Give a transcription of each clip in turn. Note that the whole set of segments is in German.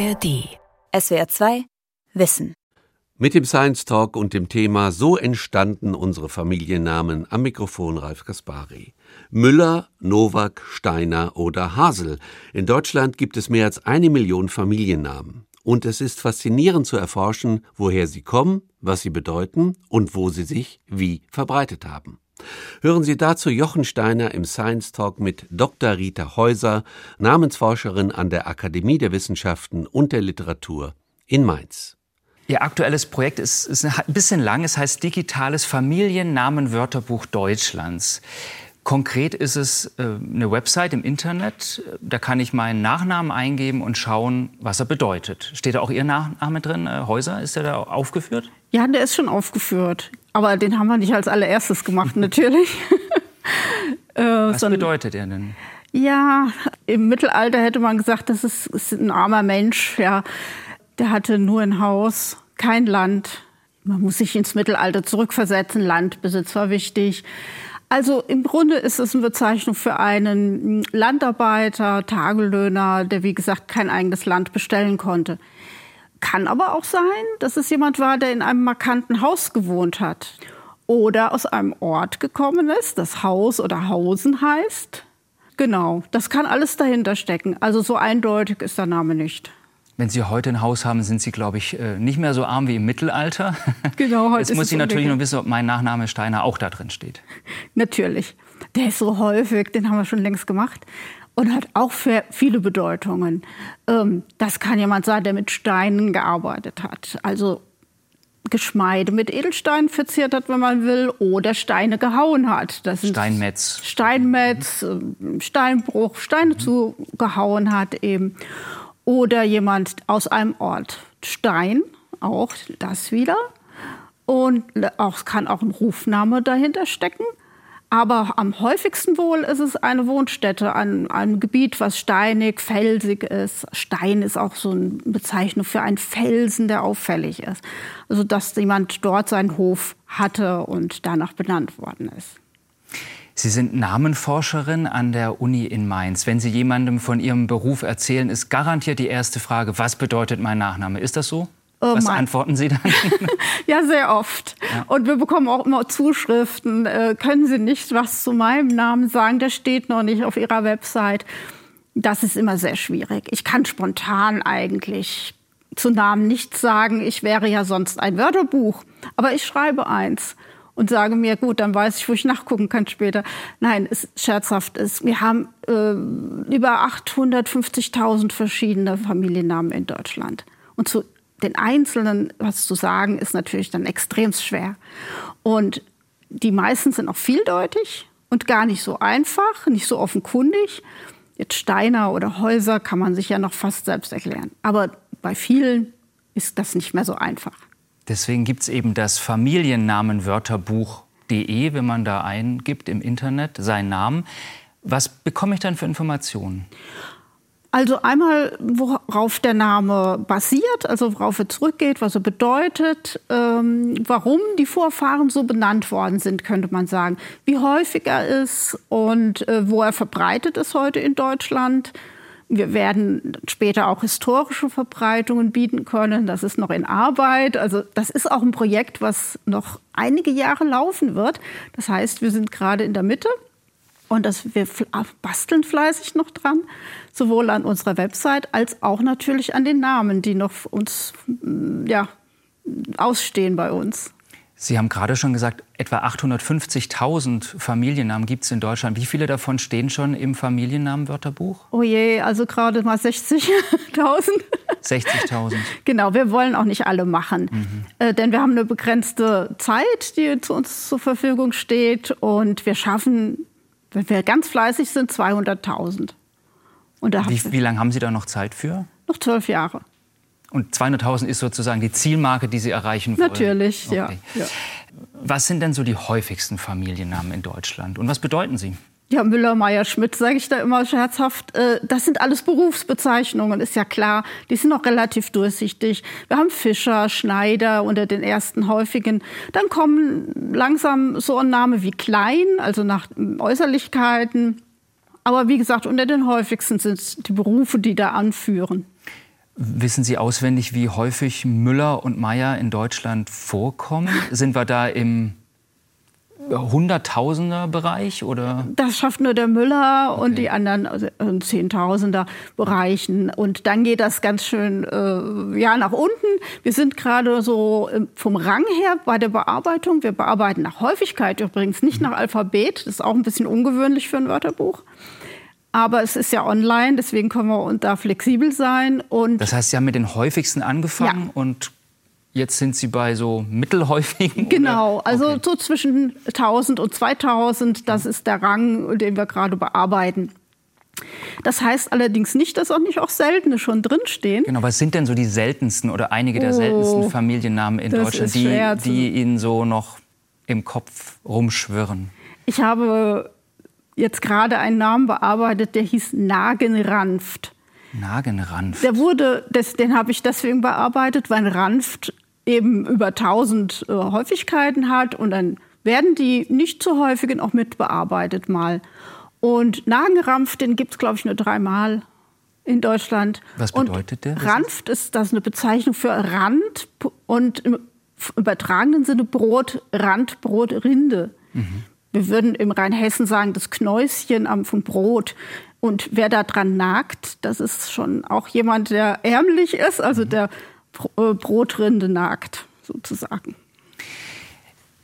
ARD. SWR 2 Wissen. Mit dem Science Talk und dem Thema So entstanden unsere Familiennamen am Mikrofon Ralf Kaspari. Müller, Nowak, Steiner oder Hasel. In Deutschland gibt es mehr als eine Million Familiennamen. Und es ist faszinierend zu erforschen, woher sie kommen, was sie bedeuten und wo sie sich wie verbreitet haben. Hören Sie dazu Jochen Steiner im Science Talk mit Dr. Rita Häuser, Namensforscherin an der Akademie der Wissenschaften und der Literatur in Mainz. Ihr aktuelles Projekt ist, ist ein bisschen lang. Es heißt Digitales Familiennamenwörterbuch Deutschlands. Konkret ist es äh, eine Website im Internet. Da kann ich meinen Nachnamen eingeben und schauen, was er bedeutet. Steht da auch Ihr Nachname drin? Äh, Häuser, ist der da aufgeführt? Ja, der ist schon aufgeführt. Aber den haben wir nicht als allererstes gemacht, natürlich. äh, was bedeutet er denn? Ja, im Mittelalter hätte man gesagt, das ist, ist ein armer Mensch. Ja, der hatte nur ein Haus, kein Land. Man muss sich ins Mittelalter zurückversetzen. Landbesitz war wichtig. Also im Grunde ist es eine Bezeichnung für einen Landarbeiter, Tagelöhner, der wie gesagt kein eigenes Land bestellen konnte. Kann aber auch sein, dass es jemand war, der in einem markanten Haus gewohnt hat oder aus einem Ort gekommen ist, das Haus oder Hausen heißt. Genau, das kann alles dahinter stecken. Also so eindeutig ist der Name nicht. Wenn Sie heute ein Haus haben, sind Sie, glaube ich, äh, nicht mehr so arm wie im Mittelalter. Genau, heute Jetzt muss ich natürlich noch wissen, ob mein Nachname Steiner auch da drin steht. Natürlich. Der ist so häufig, den haben wir schon längst gemacht und hat auch viele Bedeutungen. Ähm, das kann jemand sein, der mit Steinen gearbeitet hat. Also Geschmeide mit Edelsteinen verziert hat, wenn man will, oder Steine gehauen hat. Das Steinmetz. Steinmetz, mhm. Steinbruch, Steine mhm. zugehauen hat eben oder jemand aus einem Ort. Stein, auch das wieder. Und auch, kann auch ein Rufname dahinter stecken. Aber am häufigsten wohl ist es eine Wohnstätte an einem Gebiet, was steinig, felsig ist. Stein ist auch so eine Bezeichnung für einen Felsen, der auffällig ist. Also dass jemand dort seinen Hof hatte und danach benannt worden ist. Sie sind Namenforscherin an der Uni in Mainz. Wenn Sie jemandem von Ihrem Beruf erzählen, ist garantiert die erste Frage, was bedeutet mein Nachname? Ist das so? Oh, was antworten Sie dann? ja, sehr oft. Ja. Und wir bekommen auch immer Zuschriften. Äh, können Sie nicht was zu meinem Namen sagen? Der steht noch nicht auf Ihrer Website. Das ist immer sehr schwierig. Ich kann spontan eigentlich zu Namen nichts sagen. Ich wäre ja sonst ein Wörterbuch. Aber ich schreibe eins und sage mir, gut, dann weiß ich, wo ich nachgucken kann später. Nein, es scherzhaft ist. Wir haben äh, über 850.000 verschiedene Familiennamen in Deutschland. Und zu den Einzelnen was zu sagen, ist natürlich dann extrem schwer. Und die meisten sind auch vieldeutig und gar nicht so einfach, nicht so offenkundig. Jetzt Steiner oder Häuser kann man sich ja noch fast selbst erklären. Aber bei vielen ist das nicht mehr so einfach. Deswegen gibt es eben das Familiennamenwörterbuch.de, wenn man da eingibt im Internet seinen Namen. Was bekomme ich dann für Informationen? Also einmal, worauf der Name basiert, also worauf er zurückgeht, was er bedeutet, ähm, warum die Vorfahren so benannt worden sind, könnte man sagen, wie häufig er ist und äh, wo er verbreitet ist heute in Deutschland wir werden später auch historische Verbreitungen bieten können. Das ist noch in Arbeit. Also das ist auch ein Projekt, was noch einige Jahre laufen wird. Das heißt, wir sind gerade in der Mitte und das, wir basteln fleißig noch dran, sowohl an unserer Website als auch natürlich an den Namen, die noch uns ja, ausstehen bei uns. Sie haben gerade schon gesagt, etwa 850.000 Familiennamen gibt es in Deutschland. Wie viele davon stehen schon im Familiennamenwörterbuch? Oh je, also gerade mal 60.000. 60.000. Genau, wir wollen auch nicht alle machen, mhm. äh, denn wir haben eine begrenzte Zeit, die zu uns zur Verfügung steht und wir schaffen, wenn wir ganz fleißig sind, 200.000. Wie, wie lange haben Sie da noch Zeit für? Noch zwölf Jahre. Und 200.000 ist sozusagen die Zielmarke, die Sie erreichen wollen? Natürlich, okay. ja, ja. Was sind denn so die häufigsten Familiennamen in Deutschland und was bedeuten sie? Ja, Müller, Meier, Schmidt, sage ich da immer scherzhaft. Äh, das sind alles Berufsbezeichnungen, ist ja klar. Die sind auch relativ durchsichtig. Wir haben Fischer, Schneider unter den ersten häufigen. Dann kommen langsam so ein Name wie Klein, also nach Äußerlichkeiten. Aber wie gesagt, unter den häufigsten sind es die Berufe, die da anführen. Wissen Sie auswendig, wie häufig Müller und Meyer in Deutschland vorkommen? Sind wir da im Hunderttausender-Bereich oder? Das schafft nur der Müller okay. und die anderen also Zehntausender-Bereichen. Und dann geht das ganz schön äh, ja, nach unten. Wir sind gerade so äh, vom Rang her bei der Bearbeitung. Wir bearbeiten nach Häufigkeit übrigens, nicht nach Alphabet. Das ist auch ein bisschen ungewöhnlich für ein Wörterbuch. Aber es ist ja online, deswegen können wir da flexibel sein. Und das heißt, Sie haben mit den häufigsten angefangen ja. und Jetzt sind Sie bei so mittelhäufigen? Genau, oder? also okay. so zwischen 1000 und 2000, das ist der Rang, den wir gerade bearbeiten. Das heißt allerdings nicht, dass auch nicht auch seltene schon drinstehen. Genau, was sind denn so die seltensten oder einige der oh, seltensten Familiennamen in Deutschland, die, die Ihnen so noch im Kopf rumschwirren? Ich habe jetzt gerade einen Namen bearbeitet, der hieß Nagenranft. Nagenranft. Der wurde, das, den habe ich deswegen bearbeitet, weil Ranft eben über 1000 äh, Häufigkeiten hat und dann werden die nicht zu häufigen auch mitbearbeitet mal. Und Nagenrampf, den gibt es, glaube ich, nur dreimal in Deutschland. Was bedeutet und der? Ranft ist das eine Bezeichnung für Rand und im übertragenen Sinne Brot, Rand, Brot, Rinde. Mhm. Wir würden im Rheinhessen sagen, das Knäuschen am vom Brot. Und wer da dran nagt, das ist schon auch jemand, der ärmlich ist, also mhm. der Brotrinde nagt, sozusagen.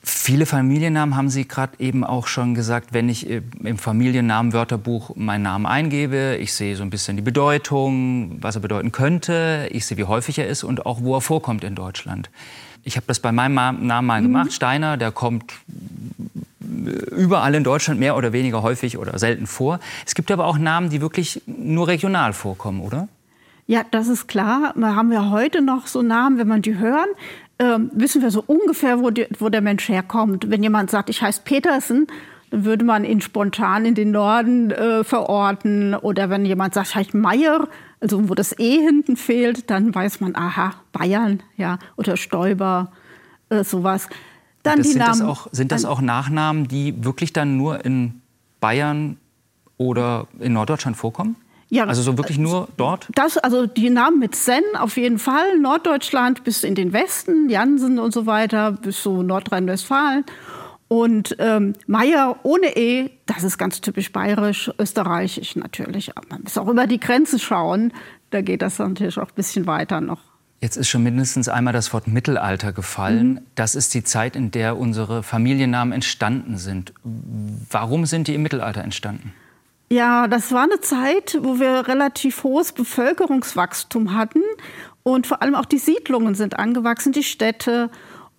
Viele Familiennamen haben Sie gerade eben auch schon gesagt, wenn ich äh, im Familiennamenwörterbuch meinen Namen eingebe, ich sehe so ein bisschen die Bedeutung, was er bedeuten könnte, ich sehe, wie häufig er ist und auch, wo er vorkommt in Deutschland. Ich habe das bei meinem Namen mal mhm. gemacht, Steiner, der kommt äh, überall in Deutschland mehr oder weniger häufig oder selten vor. Es gibt aber auch Namen, die wirklich nur regional vorkommen, oder? Ja, das ist klar. Da haben wir heute noch so Namen, wenn man die hören, äh, wissen wir so ungefähr, wo, die, wo der Mensch herkommt. Wenn jemand sagt, ich heiße Petersen, dann würde man ihn spontan in den Norden äh, verorten. Oder wenn jemand sagt, ich heiße Meier, also wo das E hinten fehlt, dann weiß man, aha, Bayern, ja, oder Stoiber, äh, sowas. Dann das die sind, Namen, das auch, sind das auch Nachnamen, die wirklich dann nur in Bayern oder in Norddeutschland vorkommen? Ja, also so wirklich nur dort? Das, also die Namen mit Sen auf jeden Fall. Norddeutschland bis in den Westen, Jansen und so weiter, bis so Nordrhein-Westfalen. Und ähm, Meier ohne E, das ist ganz typisch bayerisch, österreichisch natürlich. Aber man muss auch über die Grenze schauen. Da geht das natürlich auch ein bisschen weiter noch. Jetzt ist schon mindestens einmal das Wort Mittelalter gefallen. Mhm. Das ist die Zeit, in der unsere Familiennamen entstanden sind. Warum sind die im Mittelalter entstanden? Ja, das war eine Zeit, wo wir relativ hohes Bevölkerungswachstum hatten und vor allem auch die Siedlungen sind angewachsen, die Städte.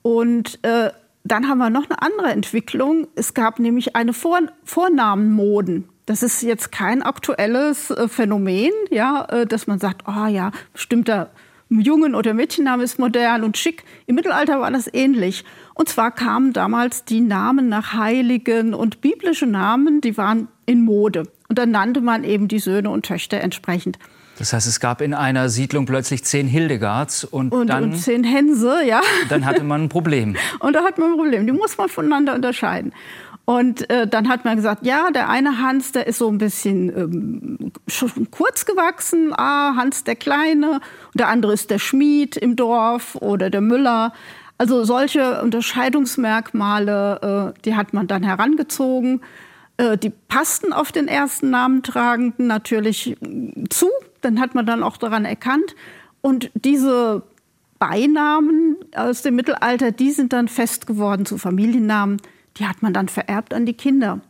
Und äh, dann haben wir noch eine andere Entwicklung. Es gab nämlich eine Vor Vornamenmoden. Das ist jetzt kein aktuelles äh, Phänomen, ja, äh, dass man sagt, oh ja, bestimmter Jungen- oder Mädchenname ist modern und schick. Im Mittelalter war das ähnlich. Und zwar kamen damals die Namen nach Heiligen und biblische Namen, die waren in Mode. Und dann nannte man eben die Söhne und Töchter entsprechend. Das heißt, es gab in einer Siedlung plötzlich zehn Hildegards und, und, dann, und zehn Hänse, ja. Dann hatte man ein Problem. und da hat man ein Problem. Die muss man voneinander unterscheiden. Und äh, dann hat man gesagt, ja, der eine Hans, der ist so ein bisschen ähm, kurz gewachsen, ah, Hans der Kleine, und der andere ist der Schmied im Dorf oder der Müller. Also solche Unterscheidungsmerkmale, äh, die hat man dann herangezogen. Äh, die passten auf den ersten Namentragenden natürlich zu. Dann hat man dann auch daran erkannt. Und diese Beinamen aus dem Mittelalter, die sind dann fest geworden zu Familiennamen. Die hat man dann vererbt an die Kinder.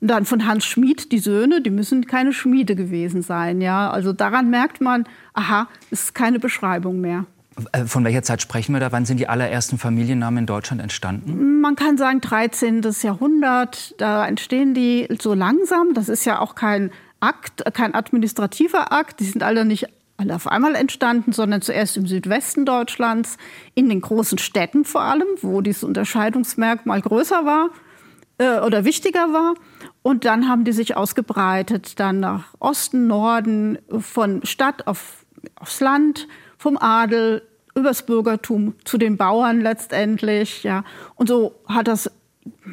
Und dann von Hans Schmid, die Söhne, die müssen keine Schmiede gewesen sein. Ja? Also daran merkt man, aha, es ist keine Beschreibung mehr. Äh, von welcher Zeit sprechen wir da? Wann sind die allerersten Familiennamen in Deutschland entstanden? Man kann sagen 13. Jahrhundert. Da entstehen die so langsam. Das ist ja auch kein Akt, kein administrativer Akt. Die sind alle nicht alle auf einmal entstanden, sondern zuerst im Südwesten Deutschlands, in den großen Städten vor allem, wo dieses Unterscheidungsmerkmal größer war äh, oder wichtiger war. Und dann haben die sich ausgebreitet, dann nach Osten, Norden, von Stadt auf, aufs Land vom Adel übers Bürgertum zu den Bauern letztendlich. Ja. Und so hat das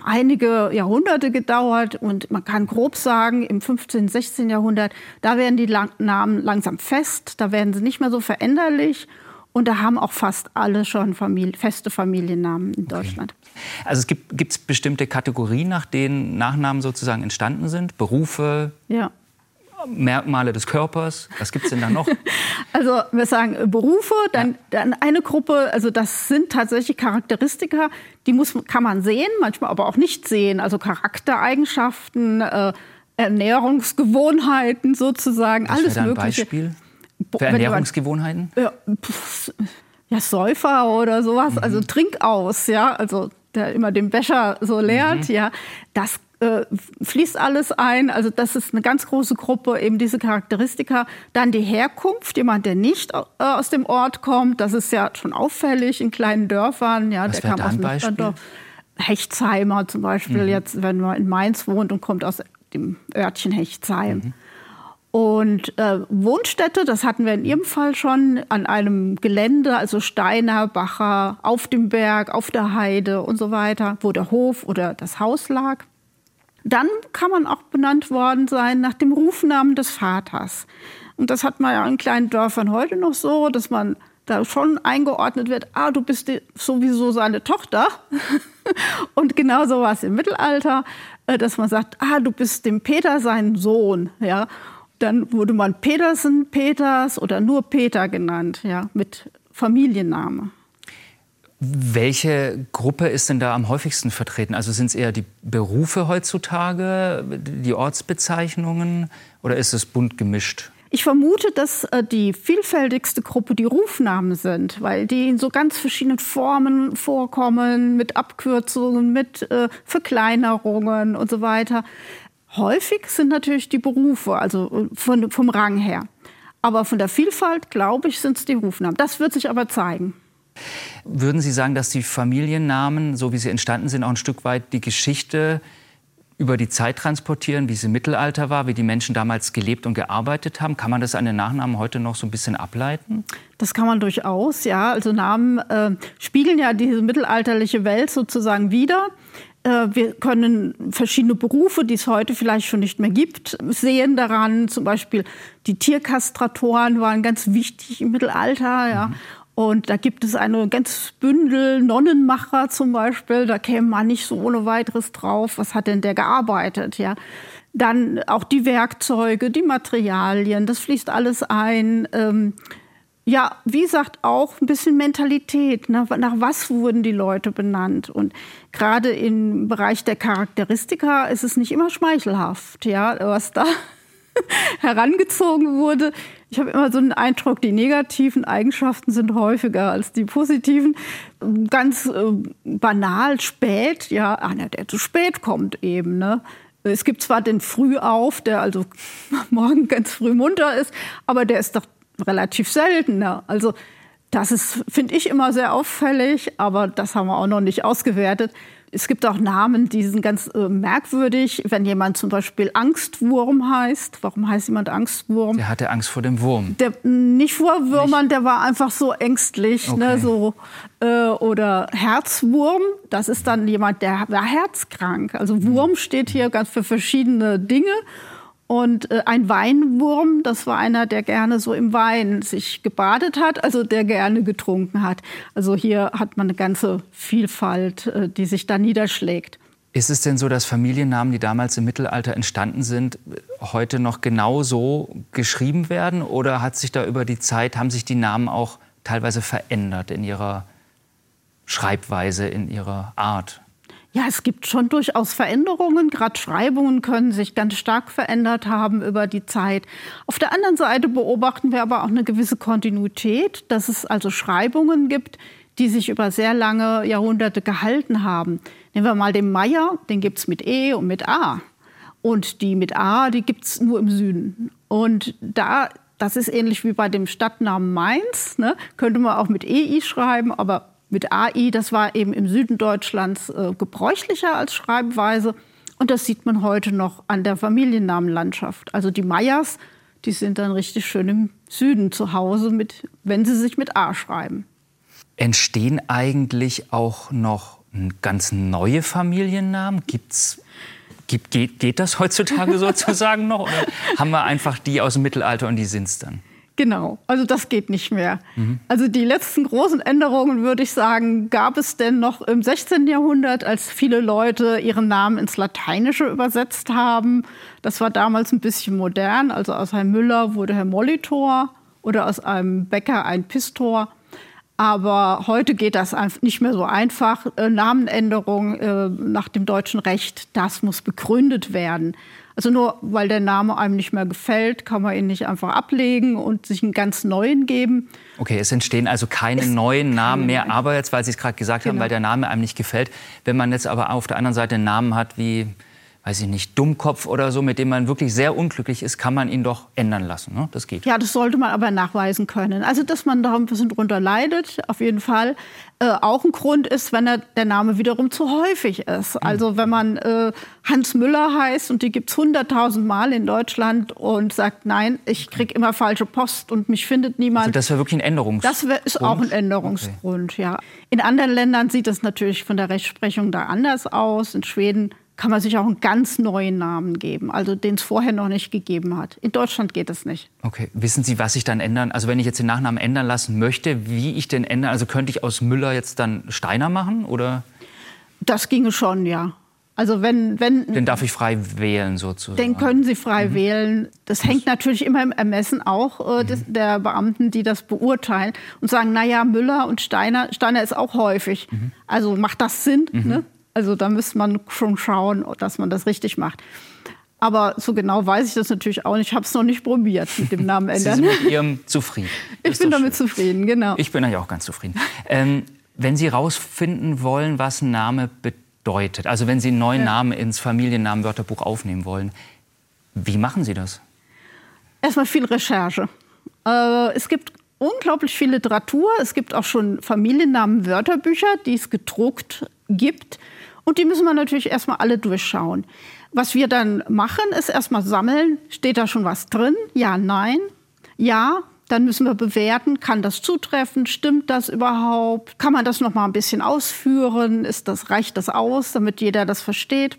einige Jahrhunderte gedauert und man kann grob sagen, im 15., 16. Jahrhundert, da werden die Namen langsam fest, da werden sie nicht mehr so veränderlich und da haben auch fast alle schon Familie, feste Familiennamen in Deutschland. Okay. Also es gibt gibt's bestimmte Kategorien, nach denen Nachnamen sozusagen entstanden sind? Berufe? Ja. Merkmale des Körpers? Was gibt es denn da noch? Also wir sagen äh, Berufe, dann, dann eine Gruppe, also das sind tatsächlich Charakteristika, die muss, kann man sehen, manchmal aber auch nicht sehen. Also Charaktereigenschaften, äh, Ernährungsgewohnheiten sozusagen, Was alles da ein Mögliche. Beispiel für Ernährungsgewohnheiten? Ja, ja, Säufer oder sowas, also mhm. also Trinkaus, ja, also der immer den Becher so leert, mhm. ja, das äh, fließt alles ein. Also das ist eine ganz große Gruppe, eben diese Charakteristika. Dann die Herkunft, jemand, der nicht äh, aus dem Ort kommt, das ist ja schon auffällig in kleinen Dörfern. Ja, Was der kam da aus Beispiel? Hechtsheimer zum Beispiel, mhm. jetzt wenn man in Mainz wohnt und kommt aus dem Örtchen Hechtsheim. Mhm. Und äh, Wohnstätte, das hatten wir in Ihrem Fall schon, an einem Gelände, also Steiner, Bacher, auf dem Berg, auf der Heide und so weiter, wo der Hof oder das Haus lag. Dann kann man auch benannt worden sein nach dem Rufnamen des Vaters. Und das hat man ja in kleinen Dörfern heute noch so, dass man da schon eingeordnet wird, ah, du bist sowieso seine Tochter. und genauso war es im Mittelalter, äh, dass man sagt, ah, du bist dem Peter sein Sohn. Ja? Dann wurde man Petersen, Peters oder nur Peter genannt, ja, mit Familienname. Welche Gruppe ist denn da am häufigsten vertreten? Also sind es eher die Berufe heutzutage, die Ortsbezeichnungen oder ist es bunt gemischt? Ich vermute, dass äh, die vielfältigste Gruppe die Rufnamen sind, weil die in so ganz verschiedenen Formen vorkommen, mit Abkürzungen, mit äh, Verkleinerungen und so weiter. Häufig sind natürlich die Berufe, also äh, von, vom Rang her. Aber von der Vielfalt, glaube ich, sind es die Rufnamen. Das wird sich aber zeigen. Würden Sie sagen, dass die Familiennamen, so wie sie entstanden sind, auch ein Stück weit die Geschichte über die Zeit transportieren, wie es im Mittelalter war, wie die Menschen damals gelebt und gearbeitet haben? Kann man das an den Nachnamen heute noch so ein bisschen ableiten? Das kann man durchaus, ja. Also Namen äh, spiegeln ja diese mittelalterliche Welt sozusagen wider. Äh, wir können verschiedene Berufe, die es heute vielleicht schon nicht mehr gibt, sehen daran. Zum Beispiel die Tierkastratoren waren ganz wichtig im Mittelalter. Ja. Mhm. Und da gibt es eine ganz Bündel Nonnenmacher zum Beispiel. Da käme man nicht so ohne weiteres drauf. Was hat denn der gearbeitet? Ja. Dann auch die Werkzeuge, die Materialien, das fließt alles ein. Ähm, ja, wie gesagt, auch ein bisschen Mentalität. Nach, nach was wurden die Leute benannt? Und gerade im Bereich der Charakteristika ist es nicht immer schmeichelhaft, ja, was da herangezogen wurde. Ich habe immer so einen Eindruck, die negativen Eigenschaften sind häufiger als die positiven. Ganz äh, banal spät, ja, einer, der zu spät kommt eben. Ne? Es gibt zwar den Frühauf, der also morgen ganz früh munter ist, aber der ist doch relativ selten. Ne? Also das ist, finde ich, immer sehr auffällig, aber das haben wir auch noch nicht ausgewertet. Es gibt auch Namen, die sind ganz äh, merkwürdig. Wenn jemand zum Beispiel Angstwurm heißt, warum heißt jemand Angstwurm? Der hatte Angst vor dem Wurm. Der, nicht vor Würmern, nicht. der war einfach so ängstlich. Ne, okay. Ne, so, äh, oder Herzwurm, das ist dann jemand, der war herzkrank. Also Wurm steht hier ganz für verschiedene Dinge. Und äh, ein Weinwurm, das war einer, der gerne so im Wein sich gebadet hat, also der gerne getrunken hat. Also hier hat man eine ganze Vielfalt, äh, die sich da niederschlägt. Ist es denn so, dass Familiennamen, die damals im Mittelalter entstanden sind, heute noch genau so geschrieben werden? Oder hat sich da über die Zeit, haben sich die Namen auch teilweise verändert in ihrer Schreibweise, in ihrer Art? Ja, es gibt schon durchaus Veränderungen. Gerade Schreibungen können sich ganz stark verändert haben über die Zeit. Auf der anderen Seite beobachten wir aber auch eine gewisse Kontinuität, dass es also Schreibungen gibt, die sich über sehr lange Jahrhunderte gehalten haben. Nehmen wir mal den Meier, den gibt es mit E und mit A. Und die mit A, die gibt es nur im Süden. Und da, das ist ähnlich wie bei dem Stadtnamen Mainz, ne? könnte man auch mit EI schreiben, aber mit AI, das war eben im Süden Deutschlands äh, gebräuchlicher als Schreibweise. Und das sieht man heute noch an der Familiennamenlandschaft. Also die Meyers, die sind dann richtig schön im Süden zu Hause, mit, wenn sie sich mit A schreiben. Entstehen eigentlich auch noch ganz neue Familiennamen? Gibt's, gibt, geht, geht das heutzutage sozusagen noch? Oder haben wir einfach die aus dem Mittelalter und die sind es dann? Genau, also das geht nicht mehr. Mhm. Also die letzten großen Änderungen, würde ich sagen, gab es denn noch im 16. Jahrhundert, als viele Leute ihren Namen ins Lateinische übersetzt haben. Das war damals ein bisschen modern. Also aus Herrn Müller wurde Herr Molitor oder aus einem Bäcker ein Pistor. Aber heute geht das nicht mehr so einfach. Äh, Namenänderung äh, nach dem deutschen Recht, das muss begründet werden. Also nur weil der Name einem nicht mehr gefällt, kann man ihn nicht einfach ablegen und sich einen ganz neuen geben. Okay, es entstehen also keine es neuen Namen mehr, aber jetzt, weil Sie es gerade gesagt genau. haben, weil der Name einem nicht gefällt. Wenn man jetzt aber auf der anderen Seite einen Namen hat wie weiß ich nicht, Dummkopf oder so, mit dem man wirklich sehr unglücklich ist, kann man ihn doch ändern lassen. Ne? Das geht. Ja, das sollte man aber nachweisen können. Also, dass man da ein bisschen drunter leidet, auf jeden Fall. Äh, auch ein Grund ist, wenn er, der Name wiederum zu häufig ist. Mhm. Also, wenn man äh, Hans Müller heißt und die gibt es hunderttausend Mal in Deutschland und sagt, nein, ich kriege immer falsche Post und mich findet niemand. Also das wäre wirklich ein Änderungsgrund? Das ist auch ein Änderungsgrund, okay. ja. In anderen Ländern sieht das natürlich von der Rechtsprechung da anders aus. In Schweden kann man sich auch einen ganz neuen Namen geben, also den es vorher noch nicht gegeben hat. In Deutschland geht das nicht. Okay. Wissen Sie, was ich dann ändern? Also wenn ich jetzt den Nachnamen ändern lassen möchte, wie ich den ändern? Also könnte ich aus Müller jetzt dann Steiner machen oder? Das ginge schon, ja. Also wenn, wenn den darf ich frei wählen sozusagen. Den können Sie frei mhm. wählen. Das hängt natürlich immer im Ermessen auch äh, des, mhm. der Beamten, die das beurteilen und sagen, na ja, Müller und Steiner, Steiner ist auch häufig. Mhm. Also macht das Sinn? Mhm. Ne? Also da müsste man schon schauen, dass man das richtig macht. Aber so genau weiß ich das natürlich auch nicht. Ich habe es noch nicht probiert mit dem Namen ändern. Sie sind mit Ihrem zufrieden. Ich bin damit schön. zufrieden, genau. Ich bin eigentlich auch ganz zufrieden. Ähm, wenn Sie herausfinden wollen, was ein Name bedeutet, also wenn Sie einen neuen ja. Namen ins Familiennamenwörterbuch aufnehmen wollen, wie machen Sie das? Erstmal viel Recherche. Äh, es gibt unglaublich viel Literatur. Es gibt auch schon Familiennamen-Wörterbücher, die es gedruckt gibt. Und die müssen wir natürlich erstmal alle durchschauen. Was wir dann machen, ist erstmal sammeln. Steht da schon was drin? Ja, nein. Ja, dann müssen wir bewerten, kann das zutreffen, stimmt das überhaupt? Kann man das noch mal ein bisschen ausführen? Ist das reicht das aus, damit jeder das versteht?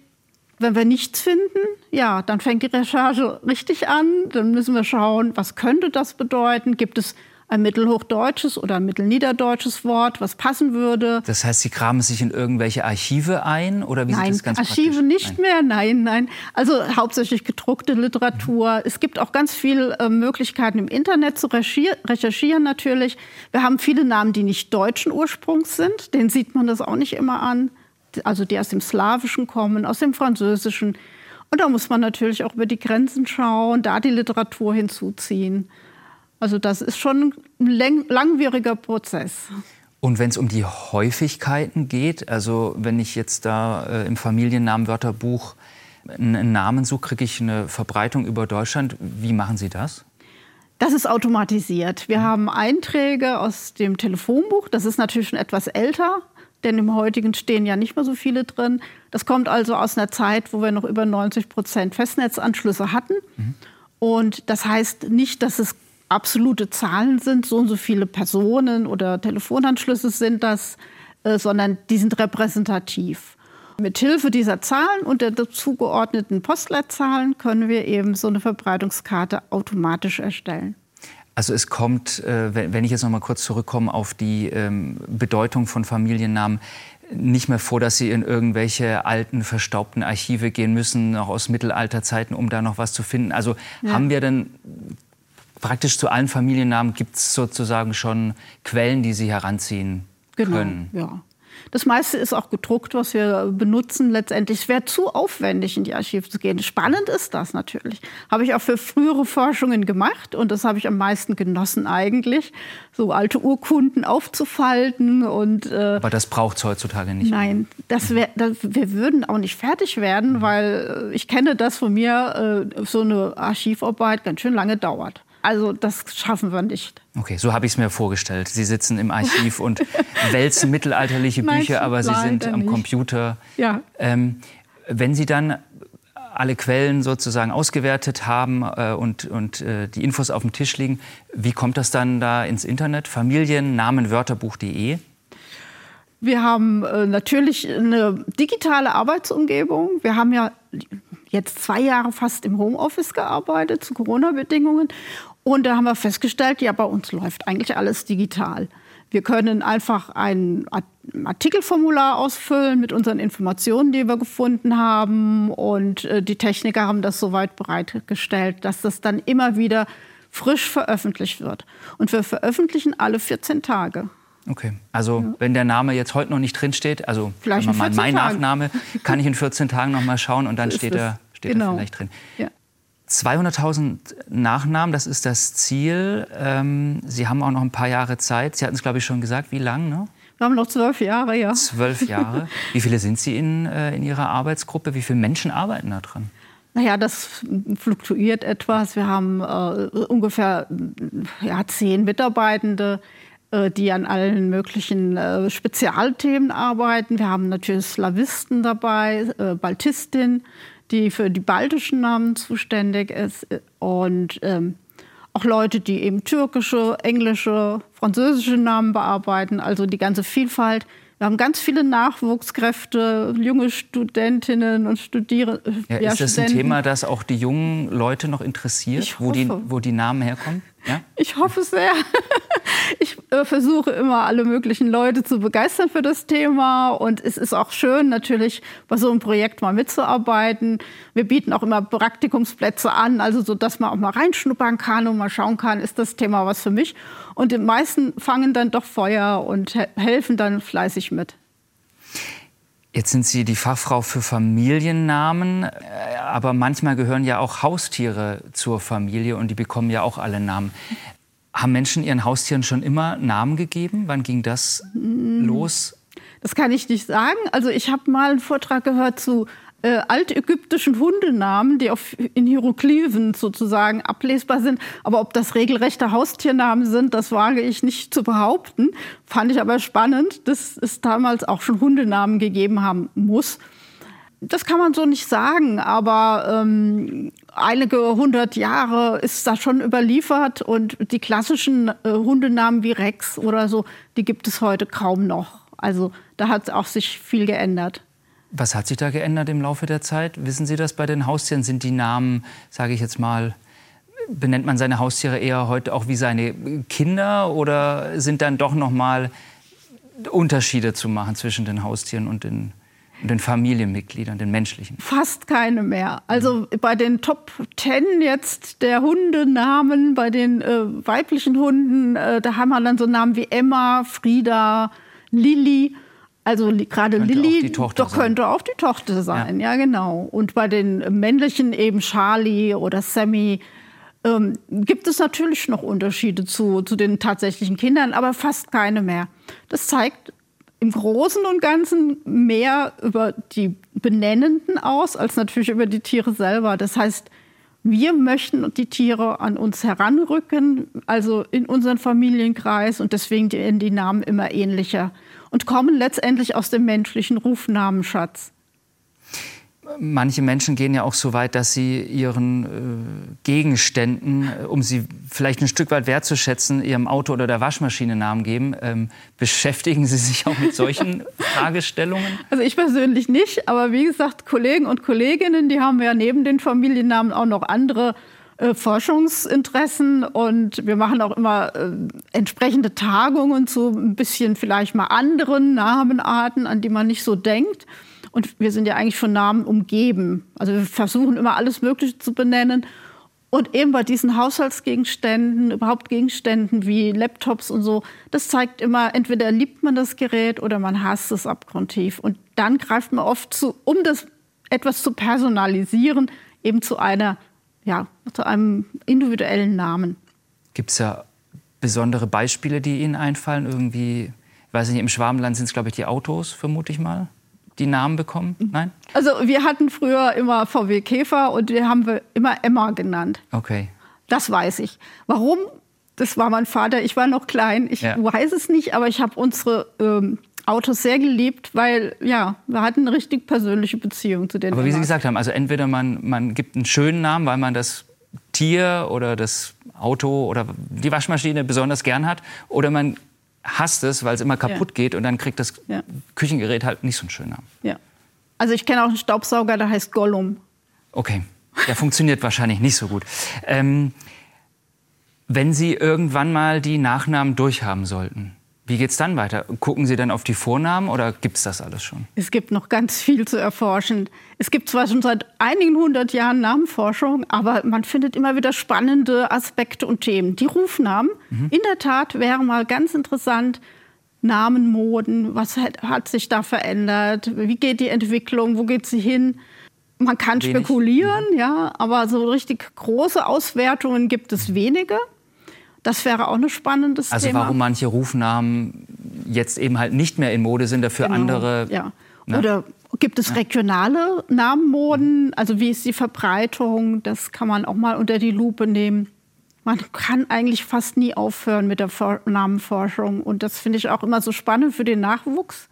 Wenn wir nichts finden, ja, dann fängt die Recherche richtig an. Dann müssen wir schauen, was könnte das bedeuten? Gibt es ein mittelhochdeutsches oder ein mittelniederdeutsches Wort, was passen würde. Das heißt, Sie kramen sich in irgendwelche Archive ein oder wie nein, sieht das ganz Archive nicht nein. mehr, nein, nein. Also hauptsächlich gedruckte Literatur. Mhm. Es gibt auch ganz viele äh, Möglichkeiten im Internet zu recherchieren natürlich. Wir haben viele Namen, die nicht deutschen Ursprungs sind. Den sieht man das auch nicht immer an. Also die aus dem Slawischen kommen, aus dem Französischen. Und da muss man natürlich auch über die Grenzen schauen, da die Literatur hinzuziehen. Also das ist schon ein langwieriger Prozess. Und wenn es um die Häufigkeiten geht, also wenn ich jetzt da äh, im Familiennamenwörterbuch einen Namen suche, kriege ich eine Verbreitung über Deutschland. Wie machen Sie das? Das ist automatisiert. Wir mhm. haben Einträge aus dem Telefonbuch. Das ist natürlich schon etwas älter, denn im heutigen stehen ja nicht mehr so viele drin. Das kommt also aus einer Zeit, wo wir noch über 90 Prozent Festnetzanschlüsse hatten. Mhm. Und das heißt nicht, dass es absolute Zahlen sind, so und so viele Personen oder Telefonanschlüsse sind das, äh, sondern die sind repräsentativ. Mit Hilfe dieser Zahlen und der dazugeordneten Postleitzahlen können wir eben so eine Verbreitungskarte automatisch erstellen. Also es kommt, äh, wenn ich jetzt noch mal kurz zurückkomme auf die ähm, Bedeutung von Familiennamen, nicht mehr vor, dass Sie in irgendwelche alten, verstaubten Archive gehen müssen, noch aus Mittelalterzeiten, um da noch was zu finden. Also ja. haben wir denn praktisch zu allen Familiennamen gibt es sozusagen schon Quellen, die Sie heranziehen genau, können. Ja. Das meiste ist auch gedruckt, was wir benutzen. Letztendlich wäre zu aufwendig, in die Archive zu gehen. Spannend ist das natürlich. Habe ich auch für frühere Forschungen gemacht und das habe ich am meisten genossen eigentlich, so alte Urkunden aufzufalten und. Äh, Aber das braucht es heutzutage nicht. Nein, das wär, das, wir würden auch nicht fertig werden, mhm. weil äh, ich kenne das von mir, äh, so eine Archivarbeit ganz schön lange dauert. Also das schaffen wir nicht. Okay, so habe ich es mir vorgestellt. Sie sitzen im Archiv und wälzen mittelalterliche Bücher, aber Sie sind am nicht. Computer. Ja. Ähm, wenn Sie dann alle Quellen sozusagen ausgewertet haben äh, und, und äh, die Infos auf dem Tisch liegen, wie kommt das dann da ins Internet? Familiennamenwörterbuch.de? Wir haben äh, natürlich eine digitale Arbeitsumgebung. Wir haben ja jetzt zwei Jahre fast im Homeoffice gearbeitet zu Corona-Bedingungen. Und da haben wir festgestellt, ja, bei uns läuft eigentlich alles digital. Wir können einfach ein Artikelformular ausfüllen mit unseren Informationen, die wir gefunden haben. Und äh, die Techniker haben das so weit bereitgestellt, dass das dann immer wieder frisch veröffentlicht wird. Und wir veröffentlichen alle 14 Tage. Okay, also ja. wenn der Name jetzt heute noch nicht drinsteht, also vielleicht mal mein Tagen. Nachname, kann ich in 14 Tagen noch mal schauen und dann so steht, er, steht genau. er vielleicht drin. Ja. 200.000 Nachnamen, das ist das Ziel. Ähm, Sie haben auch noch ein paar Jahre Zeit. Sie hatten es, glaube ich, schon gesagt. Wie lang? Ne? Wir haben noch zwölf Jahre, ja. Zwölf Jahre. Wie viele sind Sie in, äh, in Ihrer Arbeitsgruppe? Wie viele Menschen arbeiten da dran? Naja, das fluktuiert etwas. Wir haben äh, ungefähr ja, zehn Mitarbeitende, äh, die an allen möglichen äh, Spezialthemen arbeiten. Wir haben natürlich Slavisten dabei, äh, Baltistin, die für die baltischen Namen zuständig ist und ähm, auch Leute, die eben türkische, englische, französische Namen bearbeiten, also die ganze Vielfalt. Wir haben ganz viele Nachwuchskräfte, junge Studentinnen und Studierende. Ja, ist das ein Thema, das auch die jungen Leute noch interessiert, wo die, wo die Namen herkommen? Ja? Ich hoffe sehr. Ich äh, versuche immer, alle möglichen Leute zu begeistern für das Thema. Und es ist auch schön, natürlich bei so einem Projekt mal mitzuarbeiten. Wir bieten auch immer Praktikumsplätze an, also so, dass man auch mal reinschnuppern kann und mal schauen kann, ist das Thema was für mich. Und die meisten fangen dann doch Feuer und helfen dann fleißig mit. Jetzt sind Sie die Fachfrau für Familiennamen, äh, aber manchmal gehören ja auch Haustiere zur Familie und die bekommen ja auch alle Namen. Haben Menschen ihren Haustieren schon immer Namen gegeben? Wann ging das los? Das kann ich nicht sagen. Also ich habe mal einen Vortrag gehört zu äh, altägyptischen Hundenamen, die auf, in Hieroglyphen sozusagen ablesbar sind. Aber ob das regelrechte Haustiernamen sind, das wage ich nicht zu behaupten. Fand ich aber spannend, dass es damals auch schon Hundenamen gegeben haben muss. Das kann man so nicht sagen, aber ähm, einige hundert Jahre ist da schon überliefert und die klassischen äh, Hundenamen wie Rex oder so, die gibt es heute kaum noch. Also da hat auch sich viel geändert. Was hat sich da geändert im Laufe der Zeit? Wissen Sie das bei den Haustieren? Sind die Namen, sage ich jetzt mal, benennt man seine Haustiere eher heute auch wie seine Kinder oder sind dann doch noch mal Unterschiede zu machen zwischen den Haustieren und den, und den Familienmitgliedern, den menschlichen? Fast keine mehr. Also bei den Top Ten jetzt der Hundenamen, bei den äh, weiblichen Hunden, äh, da haben wir dann so Namen wie Emma, Frieda, Lilly. Also gerade Lilly, doch könnte auch die Tochter sein, ja. ja. genau. Und bei den männlichen eben Charlie oder Sammy ähm, gibt es natürlich noch Unterschiede zu, zu den tatsächlichen Kindern, aber fast keine mehr. Das zeigt im Großen und Ganzen mehr über die Benennenden aus, als natürlich über die Tiere selber. Das heißt, wir möchten die Tiere an uns heranrücken, also in unseren Familienkreis und deswegen werden die Namen immer ähnlicher und kommen letztendlich aus dem menschlichen Rufnamenschatz. Manche Menschen gehen ja auch so weit, dass sie ihren äh, Gegenständen, äh, um sie vielleicht ein Stück weit wertzuschätzen, ihrem Auto oder der Waschmaschine Namen geben. Ähm, beschäftigen Sie sich auch mit solchen Fragestellungen? Also ich persönlich nicht, aber wie gesagt, Kollegen und Kolleginnen, die haben ja neben den Familiennamen auch noch andere äh, Forschungsinteressen und wir machen auch immer äh, entsprechende Tagungen zu ein bisschen vielleicht mal anderen Namenarten, an die man nicht so denkt. Und wir sind ja eigentlich von Namen umgeben. Also wir versuchen immer alles Mögliche zu benennen. Und eben bei diesen Haushaltsgegenständen, überhaupt Gegenständen wie Laptops und so, das zeigt immer, entweder liebt man das Gerät oder man hasst es abgrundtief. Und dann greift man oft zu, um das etwas zu personalisieren, eben zu einer ja, zu einem individuellen Namen. Gibt es ja besondere Beispiele, die Ihnen einfallen? Irgendwie, ich weiß nicht, im Schwabenland sind es, glaube ich, die Autos, vermute ich mal, die Namen bekommen? Mhm. Nein? Also wir hatten früher immer VW Käfer und die haben wir immer Emma genannt. Okay. Das weiß ich. Warum? Das war mein Vater. Ich war noch klein. Ich ja. weiß es nicht, aber ich habe unsere ähm, Autos sehr geliebt, weil ja, wir hatten eine richtig persönliche Beziehung zu den. Aber wie Sie gesagt haben, also entweder man, man gibt einen schönen Namen, weil man das Tier oder das Auto oder die Waschmaschine besonders gern hat, oder man hasst es, weil es immer kaputt ja. geht und dann kriegt das ja. Küchengerät halt nicht so einen schönen Namen. Ja. Also ich kenne auch einen Staubsauger, der heißt Gollum. Okay, der funktioniert wahrscheinlich nicht so gut. Ähm, wenn Sie irgendwann mal die Nachnamen durchhaben sollten, wie geht es dann weiter? Gucken Sie dann auf die Vornamen oder gibt es das alles schon? Es gibt noch ganz viel zu erforschen. Es gibt zwar schon seit einigen hundert Jahren Namenforschung, aber man findet immer wieder spannende Aspekte und Themen. Die Rufnamen, mhm. in der Tat, wäre mal ganz interessant. Namenmoden, was hat, hat, sich da verändert? Wie geht die Entwicklung? Wo geht sie hin? Man kann Wenig. spekulieren, mhm. ja, aber so richtig große Auswertungen gibt es wenige. Das wäre auch ein spannendes also Thema. Also warum manche Rufnamen jetzt eben halt nicht mehr in Mode sind, dafür genau, andere. Ja. Na? Oder gibt es regionale Namenmoden? Also wie ist die Verbreitung? Das kann man auch mal unter die Lupe nehmen. Man kann eigentlich fast nie aufhören mit der Namenforschung. Und das finde ich auch immer so spannend für den Nachwuchs,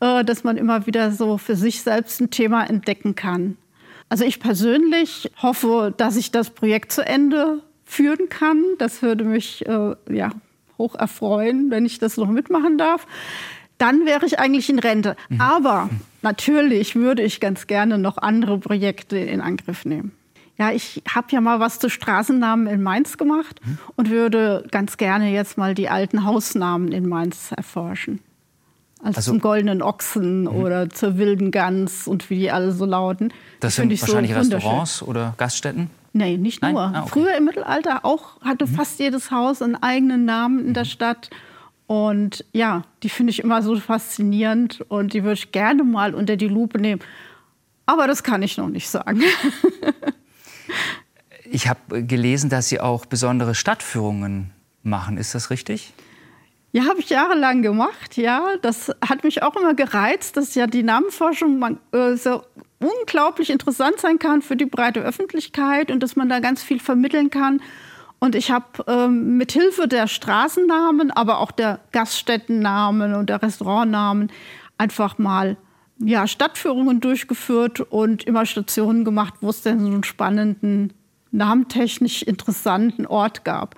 äh, dass man immer wieder so für sich selbst ein Thema entdecken kann. Also ich persönlich hoffe, dass ich das Projekt zu Ende führen kann. Das würde mich äh, ja, hoch erfreuen, wenn ich das noch mitmachen darf. Dann wäre ich eigentlich in Rente. Mhm. Aber natürlich würde ich ganz gerne noch andere Projekte in Angriff nehmen. Ja, ich habe ja mal was zu Straßennamen in Mainz gemacht mhm. und würde ganz gerne jetzt mal die alten Hausnamen in Mainz erforschen. Also, also zum goldenen Ochsen mhm. oder zur wilden Gans und wie die alle so lauten. Das sind wahrscheinlich so Restaurants oder Gaststätten? Nee, nicht Nein? nur. Ah, okay. Früher im Mittelalter auch hatte mhm. fast jedes Haus einen eigenen Namen in der mhm. Stadt. Und ja, die finde ich immer so faszinierend und die würde ich gerne mal unter die Lupe nehmen. Aber das kann ich noch nicht sagen. ich habe gelesen, dass Sie auch besondere Stadtführungen machen. Ist das richtig? Ja, habe ich jahrelang gemacht. Ja, das hat mich auch immer gereizt, dass ja die Namenforschung man, äh, so unglaublich interessant sein kann für die breite Öffentlichkeit und dass man da ganz viel vermitteln kann. Und ich habe ähm, mit Hilfe der Straßennamen, aber auch der Gaststättennamen und der Restaurantnamen einfach mal ja, Stadtführungen durchgeführt und immer Stationen gemacht, wo es denn so einen spannenden, namentechnisch interessanten Ort gab.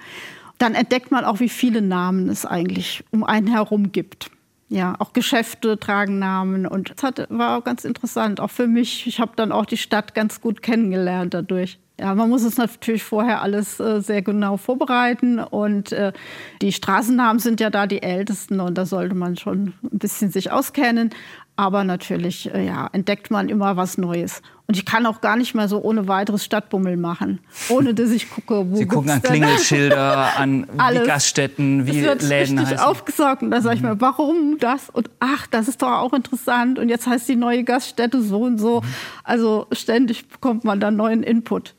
Dann entdeckt man auch, wie viele Namen es eigentlich um einen herum gibt. Ja, auch Geschäfte tragen Namen und das hat, war auch ganz interessant, auch für mich. Ich habe dann auch die Stadt ganz gut kennengelernt dadurch. Ja, man muss es natürlich vorher alles äh, sehr genau vorbereiten und äh, die Straßennamen sind ja da die ältesten und da sollte man schon ein bisschen sich auskennen. Aber natürlich äh, ja, entdeckt man immer was Neues. Und ich kann auch gar nicht mehr so ohne weiteres Stadtbummel machen, ohne dass ich gucke, wo Sie gucken an Klingelschilder, an wie Gaststätten, wie wird Läden richtig heißen. aufgesaugt und da sage ich mir, warum das und ach, das ist doch auch interessant und jetzt heißt die neue Gaststätte so und so. Mhm. Also ständig bekommt man da neuen Input.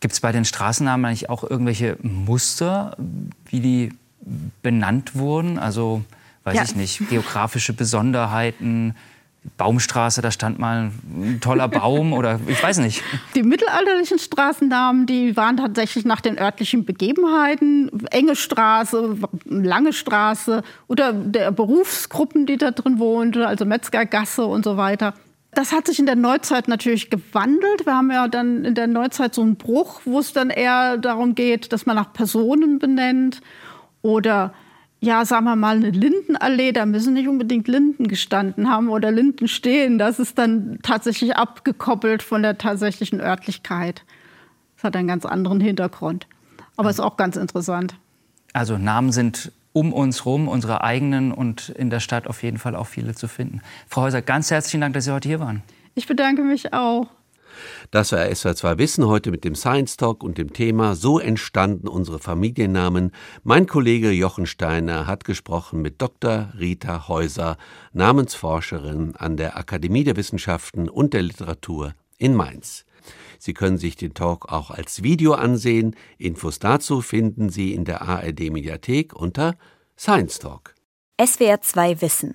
Gibt es bei den Straßennamen eigentlich auch irgendwelche Muster, wie die benannt wurden? Also weiß ja. ich nicht, geografische Besonderheiten, Baumstraße, da stand mal ein toller Baum oder ich weiß nicht. Die mittelalterlichen Straßennamen, die waren tatsächlich nach den örtlichen Begebenheiten. Enge Straße, lange Straße oder der Berufsgruppen, die da drin wohnten, also Metzgergasse und so weiter. Das hat sich in der Neuzeit natürlich gewandelt. Wir haben ja dann in der Neuzeit so einen Bruch, wo es dann eher darum geht, dass man nach Personen benennt oder ja, sagen wir mal, eine Lindenallee, da müssen nicht unbedingt Linden gestanden haben oder Linden stehen. Das ist dann tatsächlich abgekoppelt von der tatsächlichen Örtlichkeit. Das hat einen ganz anderen Hintergrund. Aber ist auch ganz interessant. Also Namen sind um uns rum, unsere eigenen und in der Stadt auf jeden Fall auch viele zu finden. Frau Häuser, ganz herzlichen Dank, dass Sie heute hier waren. Ich bedanke mich auch. Das war SWR2 Wissen heute mit dem Science Talk und dem Thema So entstanden unsere Familiennamen. Mein Kollege Jochen Steiner hat gesprochen mit Dr. Rita Häuser, Namensforscherin an der Akademie der Wissenschaften und der Literatur in Mainz. Sie können sich den Talk auch als Video ansehen. Infos dazu finden Sie in der ARD Mediathek unter Science Talk. SWR2 Wissen